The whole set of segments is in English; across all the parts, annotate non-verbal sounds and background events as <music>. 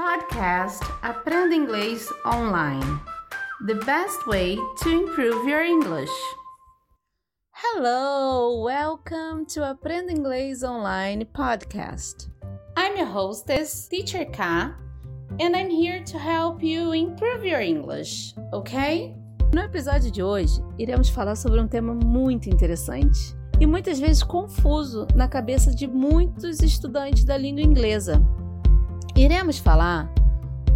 Podcast Aprenda Inglês Online. The best way to improve your English. Hello, welcome to Aprenda Inglês Online podcast. I'm your hostess, Teacher K, and I'm here to help you improve your English, ok? No episódio de hoje, iremos falar sobre um tema muito interessante e muitas vezes confuso na cabeça de muitos estudantes da língua inglesa. Iremos falar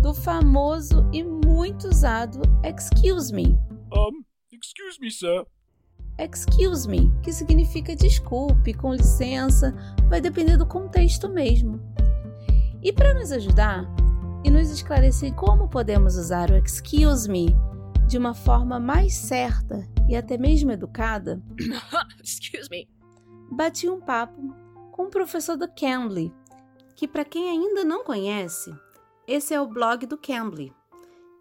do famoso e muito usado excuse me. Um, excuse me, sir. Excuse me, que significa desculpe, com licença, vai depender do contexto mesmo. E para nos ajudar e nos esclarecer como podemos usar o excuse me de uma forma mais certa e até mesmo educada, <coughs> excuse me. bati um papo com o professor do Cambly, que para quem ainda não conhece, esse é o blog do Cambly,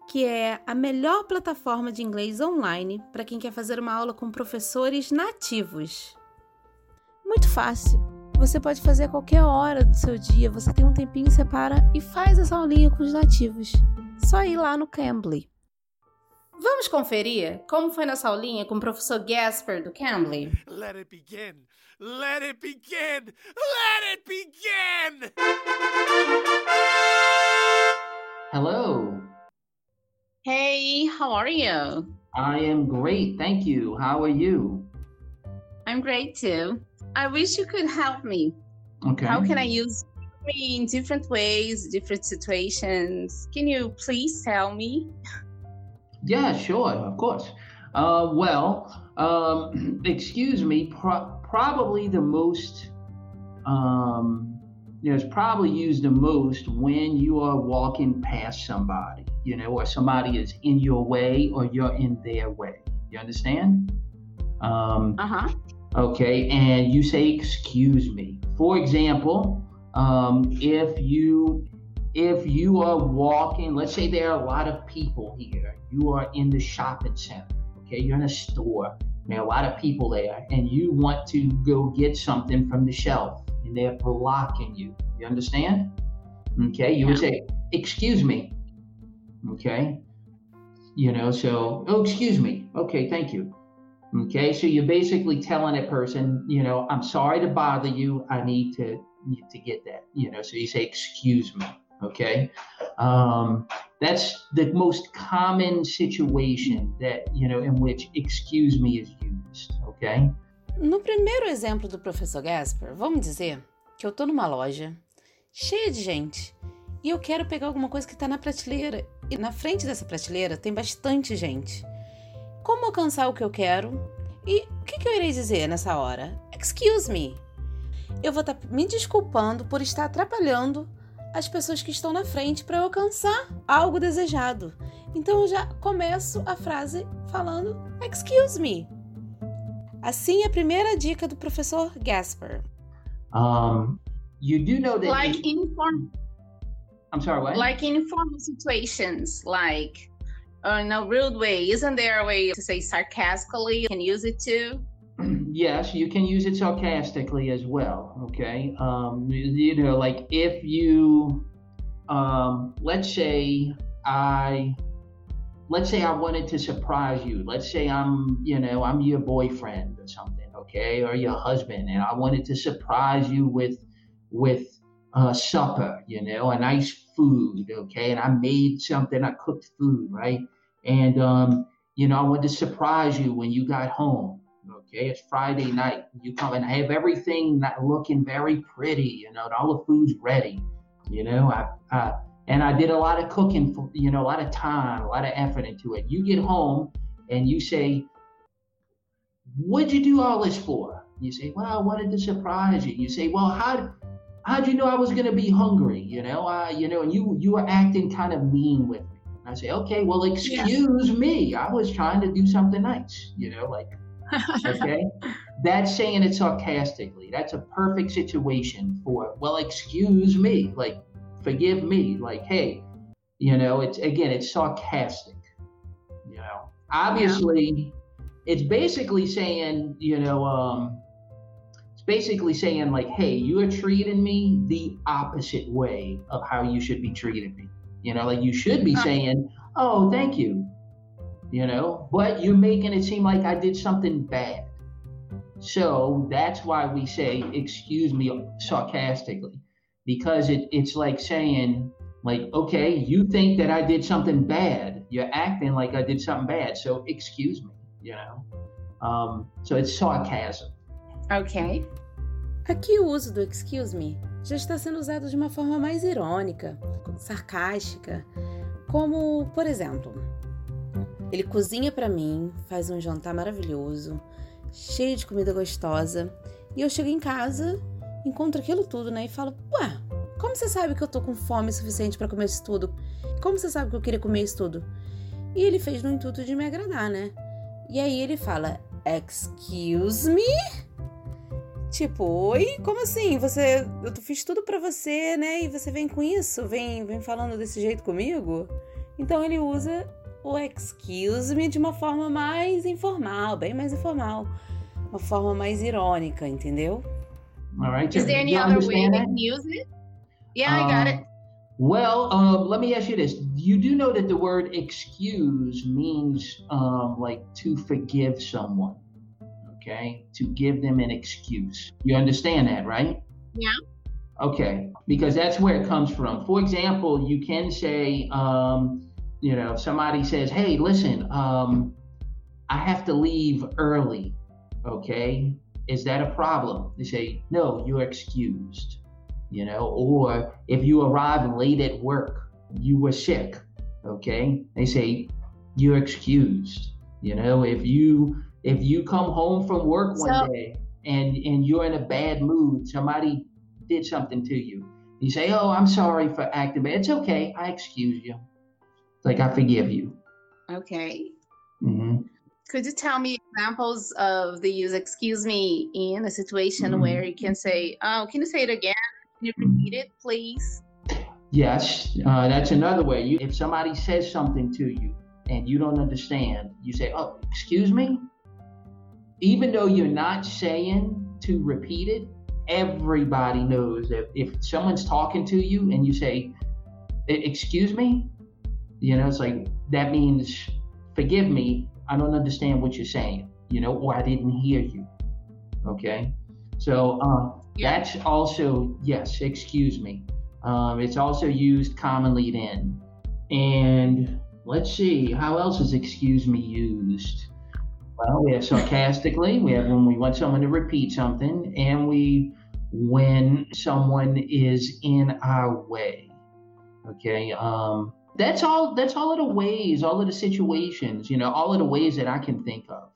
que é a melhor plataforma de inglês online para quem quer fazer uma aula com professores nativos. Muito fácil. Você pode fazer a qualquer hora do seu dia, você tem um tempinho, separa e faz essa aulinha com os nativos. Só ir lá no Cambly. Vamos conferir como foi nossa aulinha com o professor Gasper do Cambly? Let it begin. Let it begin. Let it begin. Hello. Hey, how are you? I am great. Thank you. How are you? I'm great too. I wish you could help me. Okay. How can I use me in different ways, different situations? Can you please tell me? Yeah, sure. Of course. Uh, well, um, <clears throat> excuse me. Pro- probably the most, um, you know, it's probably used the most when you are walking past somebody, you know, or somebody is in your way or you're in their way. You understand? Um, Uh huh. Okay, and you say excuse me. For example, um, if you if you are walking, let's say there are a lot of people here. You are in the shopping center. Okay, you're in a store. There are a lot of people there, and you want to go get something from the shelf, and they're blocking you. You understand? Okay, you would say, "Excuse me." Okay, you know, so oh, excuse me. Okay, thank you. Okay, so you're basically telling a person, you know, I'm sorry to bother you. I need to need to get that. You know, so you say, excuse me. Okay, um, that's the most common situation that you know in which excuse me is used. Okay. No primeiro exemplo do professor Gasper, vamos dizer que eu tô numa loja cheia de gente e eu quero pegar alguma coisa que tá na prateleira e na frente dessa prateleira tem bastante gente. Como alcançar o que eu quero? E o que, que eu irei dizer nessa hora? Excuse me. Eu vou estar me desculpando por estar atrapalhando as pessoas que estão na frente para eu alcançar algo desejado. Então eu já começo a frase falando excuse me. Assim é a primeira dica do professor Gasper. Um, you do know that. like inform I'm sorry. What? like in informal situations like uh, in a rude way isn't there a way to say sarcastically you can use it too yes, you can use it sarcastically as well. Okay, um, you know, like if you, um, let's say I, let's say I wanted to surprise you. Let's say I'm, you know, I'm your boyfriend or something, okay, or your husband, and I wanted to surprise you with, with uh, supper, you know, a nice food, okay, and I made something, I cooked food, right, and um, you know, I wanted to surprise you when you got home Okay, it's Friday night. You come and I have everything looking very pretty. You know, and all the food's ready. You know, I, I and I did a lot of cooking. For, you know, a lot of time, a lot of effort into it. You get home and you say, "What'd you do all this for?" You say, "Well, I wanted to surprise you." You say, "Well, how how'd you know I was going to be hungry?" You know, uh, you know, and you you were acting kind of mean with me. And I say, "Okay, well, excuse me. I was trying to do something nice." You know, like okay that's saying it sarcastically that's a perfect situation for well excuse me like forgive me like hey you know it's again it's sarcastic you know obviously it's basically saying you know um it's basically saying like, hey, you are treating me the opposite way of how you should be treating me. You know, like you should be saying, oh, thank you. You know, but you're making it seem like I did something bad. So that's why we say, excuse me, sarcastically, because it, it's like saying, like, okay, you think that I did something bad. You're acting like I did something bad. So excuse me, you know. Um, so it's sarcasm. Ok. Aqui o uso do excuse me já está sendo usado de uma forma mais irônica, sarcástica, como, por exemplo, ele cozinha para mim, faz um jantar maravilhoso, cheio de comida gostosa, e eu chego em casa, encontro aquilo tudo, né, e falo: "Ué, como você sabe que eu tô com fome suficiente para comer isso tudo? Como você sabe que eu queria comer isso tudo?" E ele fez no intuito de me agradar, né? E aí ele fala: "Excuse me?" Tipo, oi? Como assim? Você, eu fiz tudo para você, né? E você vem com isso? Vem, vem falando desse jeito comigo? Então ele usa o excuse me de uma forma mais informal, bem mais informal, uma forma mais irônica, entendeu? All right. Is there any You other way understand we can use it? Yeah, I got Um, it. Well, um, let me ask you this: You do know that the word "excuse" means um, like to forgive someone, okay? To give them an excuse. You understand that, right? Yeah. Okay, because that's where it comes from. For example, you can say, um, you know, if somebody says, "Hey, listen, um, I have to leave early," okay? Is that a problem? They say, "No, you're excused." you know, or if you arrive late at work, you were sick, okay? They say you're excused. You know, if you if you come home from work one So- day and and you're in a bad mood, somebody did something to you. You say, "Oh, I'm sorry for acting bad. It's okay. I excuse you. Like I forgive you." Okay. hmm Could you tell me examples of the use excuse me in a situation Mhm. where you can say, oh, can you say it again? Can you repeat it, please? Yes, uh, that's another way. You, if somebody says something to you and you don't understand, you say, "Oh, excuse me." Even though you're not saying to repeat it, everybody knows that if someone's talking to you and you say, "E- "Excuse me," you know, it's like that means, "Forgive me, I don't understand what you're saying," you know, or I didn't hear you. Okay, so um, Yeah. that's also yes. Excuse me. Um, it's also used commonly then. And let's see, how else is excuse me used? Well, we have sarcastically, we have when we want someone to repeat something, and we when someone is in our way. Okay. Um, that's all that's all of the ways, all of the situations, you know, all of the ways that I can think of.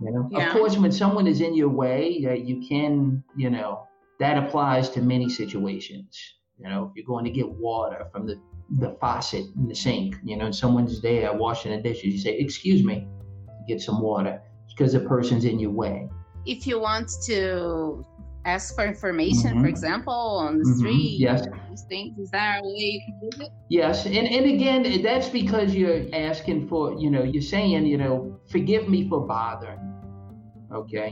You know, Yeah. of course, when someone is in your way, you can, you know, that applies to many situations. You know, if you're going to get water from the, the faucet in the sink, you know, and someone's there washing the dishes, you say, Excuse me, get some water. Because the person's in your way. If you want to ask for information, Mhm. for example, on the Mhm, street, yes. these things, is there a way you can use it? Yes, and, and again, that's because you're asking for, you know, you're saying, you know, forgive me for bothering. Okay.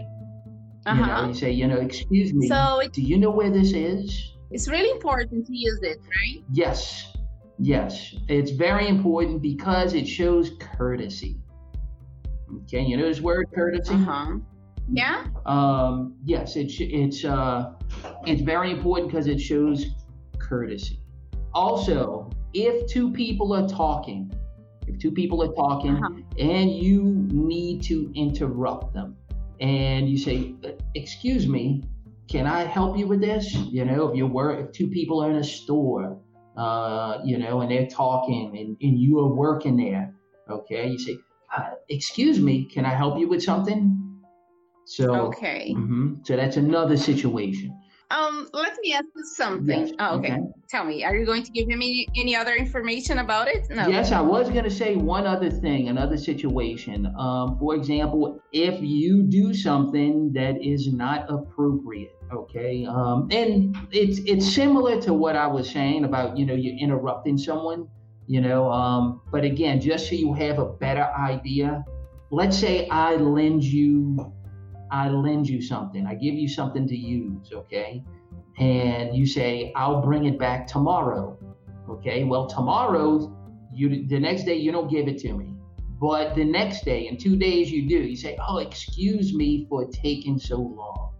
You know, Uh-huh. you say, you know, excuse me. So it, do you know where this is? it's really important to use it, right? Yes, yes. It's very important because it shows courtesy. Okay, you know this word courtesy? Uh-huh. Yeah? Um, yes, it's it's uh, it's very important because it shows courtesy. Also, if two people are talking, if two people are talking Uh-huh. and you need to interrupt them, and you say, "Excuse me, can I help you with this?" You know, if you're wor- if two people are in a store, uh, you know, and they're talking, and, and you are working there, okay, you say, uh, "Excuse me, can I help you with something?" So. Okay. Mhm. So that's another situation. Um, let me ask you something. Yes, Oh, okay. okay. Tell me, are you going to give me any other information about it? No. Yes, I was going to say one other thing, another situation. Um, for example, if you do something that is not appropriate, okay, um, and it's it's similar to what I was saying about you know you're interrupting someone, you know, um, but again, just so you have a better idea, let's say I lend you I lend you something. I give you something to use, okay? And you say, I'll bring it back tomorrow. Okay, well, tomorrow, you the next day you don't give it to me. But the next day, in two days, you do. You say, Oh, excuse me for taking so long.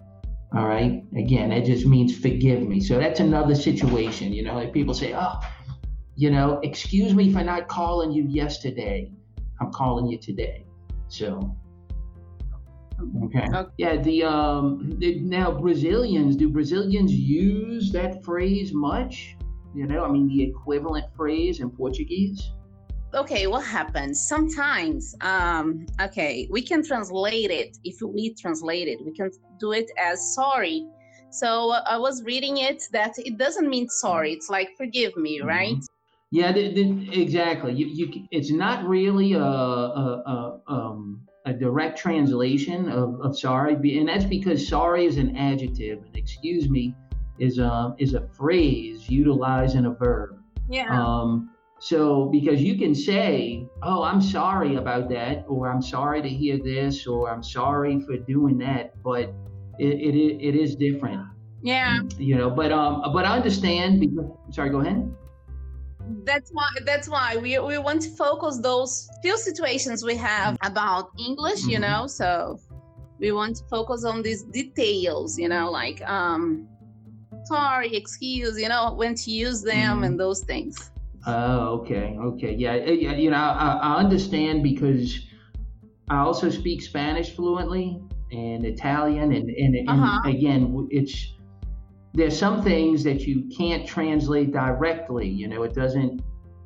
All right. Again, that just means forgive me. So that's another situation. You know, like people say, Oh, you know, excuse me for not calling you yesterday. I'm calling you today. So Okay. okay. Yeah. The um. The, now Brazilians do Brazilians use that phrase much? You know, I mean the equivalent phrase in Portuguese. Okay, what happens? Sometimes, um, okay, we can translate it. If we translate it, we can do it as sorry. So uh, I was reading it that it doesn't mean sorry. It's like forgive me, mm-hmm. right? Yeah, the, the, exactly. You, you, it's not really a, a, a um, a direct translation of, of sorry, and that's because sorry is an adjective, and excuse me is a is a phrase utilizing a verb. Yeah. Um, so because you can say, "Oh, I'm sorry about that," or "I'm sorry to hear this," or "I'm sorry for doing that," but it it, it is different. Yeah. You know, but um, but I understand because. Sorry, go ahead that's why that's why we, we want to focus those few situations we have about english you mm-hmm. know so we want to focus on these details you know like um sorry excuse you know when to use them mm-hmm. and those things oh okay okay yeah you know I, I understand because i also speak spanish fluently and italian and and, and uh-huh. again it's there's some things that you can't translate directly. You know, it doesn't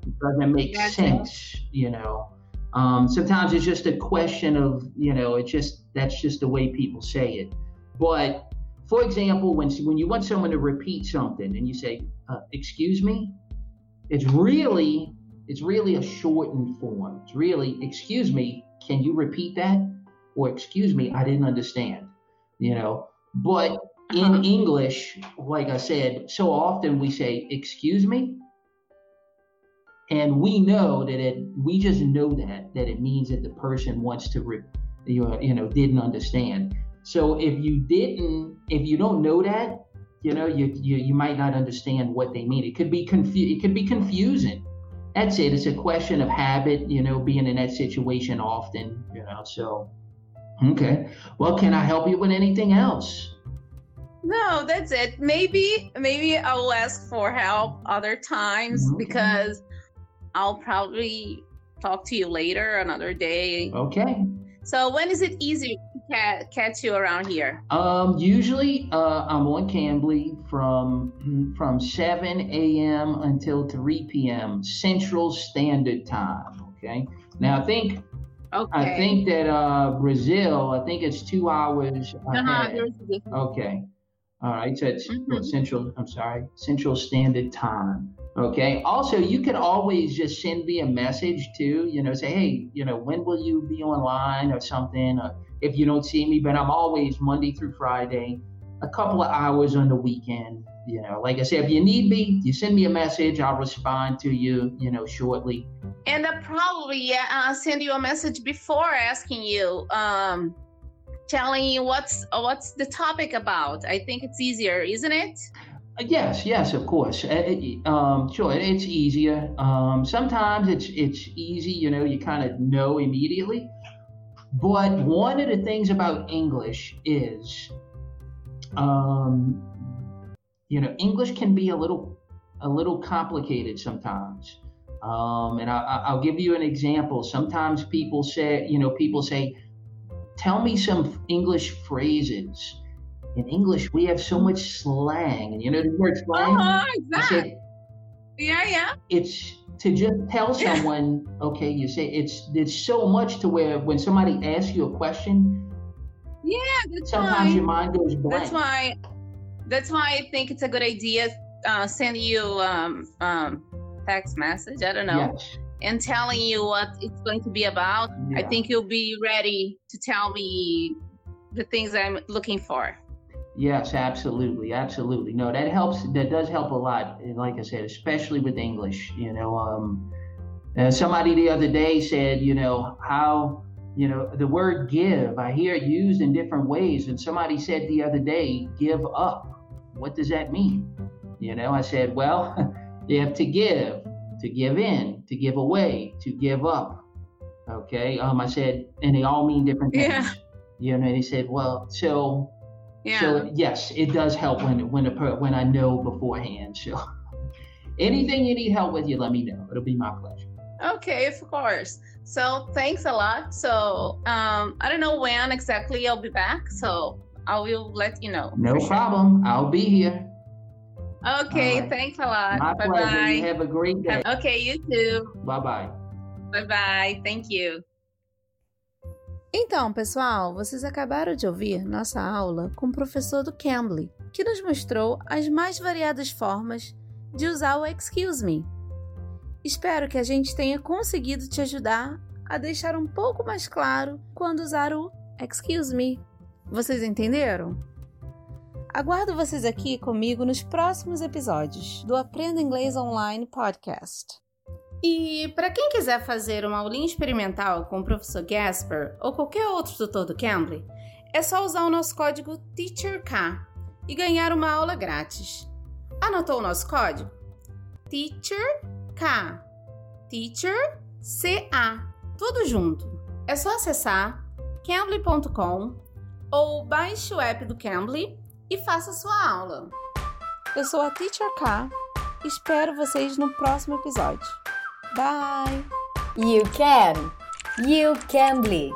it doesn't make gotcha. sense. You know, um, sometimes it's just a question of you know, it's just that's just the way people say it. But for example, when when you want someone to repeat something and you say, uh, "Excuse me," it's really it's really a shortened form. It's really, "Excuse me, can you repeat that?" or "Excuse me, I didn't understand." You know, but in uh-huh. English, like I said, so often we say, excuse me. And we know that it, we just know that, that it means that the person wants to, re, you, know, you know, didn't understand. So if you didn't, if you don't know that, you know, you, you, you might not understand what they mean. It could be confu- it could be confusing. That's it. It's a question of habit, you know, being in that situation often, you know, so. Okay. Well, can I help you with anything else? No, that's it. Maybe maybe I'll ask for help other times mm-hmm. because I'll probably talk to you later another day. Okay. So when is it easier to catch you around here? Um, usually uh, I'm on Cambly from from 7 a.m. until 3 p.m. Central Standard Time. Okay. Now I think Okay. I think that uh, Brazil, I think it's two hours. Uh-huh, okay. All right, so it's mm-hmm. Central. I'm sorry, Central Standard Time. Okay. Also, you can always just send me a message too. You know, say, hey, you know, when will you be online or something? Or if you don't see me, but I'm always Monday through Friday, a couple of hours on the weekend. You know, like I said, if you need me, you send me a message. I'll respond to you. You know, shortly. And I'll probably uh, send you a message before asking you. Um, telling you what's what's the topic about. I think it's easier, isn't it? Uh, yes, yes, of course. Uh, um, sure, it's easier. Um, sometimes it's it's easy, you know, you kind of know immediately. But one of the things about English is, um, you know, English can be a little a little complicated sometimes. Um, and I, I'll give you an example. Sometimes people say, you know, people say, tell me some English phrases. In English, we have so much slang, and you know the word slang. Oh, exactly. Said, yeah, yeah. It's to just tell someone, okay, you say it's it's so much to where when somebody asks you a question, yeah, that's sometimes why, your mind goes blank. That's why. That's why I think it's a good idea. Uh, send you um, um, text message. I don't know. Yes and telling you what it's going to be about, yeah. I think you'll be ready to tell me the things I'm looking for. Yes, absolutely, absolutely. No, that helps. That does help a lot. Like I said, especially with English. You know, um, uh, somebody the other day said, you know, how You know, the word give, I hear it used in different ways. And somebody said the other day, give up. What does that mean? You know, I said, well, <laughs> you have to give, to give in, to give away, to give up. Okay. Um, I said, and they all mean different things. Yeah. You know, and he said, well, so Yeah. so yes, it does help when when a, when I know beforehand. So <laughs> anything you need help with, you let me know. It'll be my pleasure. Okay, of course. So thanks a lot. So um, I don't know when exactly I'll be back. So I will let you know. No for sure. problem. I'll be here. Okay, right. thanks a lot. My bye pleasure. You bye. have a great day. Okay, you too. Bye bye. Bye bye. Thank you. Então, pessoal, vocês acabaram de ouvir nossa aula com o professor do Cambly, que nos mostrou as mais variadas formas de usar o Excuse Me. Espero que a gente tenha conseguido te ajudar a deixar um pouco mais claro quando usar o Excuse Me. Vocês entenderam? Aguardo vocês aqui comigo nos próximos episódios do Aprenda Inglês Online Podcast. E para quem quiser fazer uma aulinha experimental com o professor Gasper ou qualquer outro tutor do Cambly, é só usar o nosso código TEACHERK e ganhar uma aula grátis. Anotou o nosso código? TEACHERK. Teacher CA. Tudo junto. É só acessar cambly.com ou baixe o app do Cambly e faça sua aula. Eu sou a Teacher K. Espero vocês no próximo episódio. Bye! You can. You can be.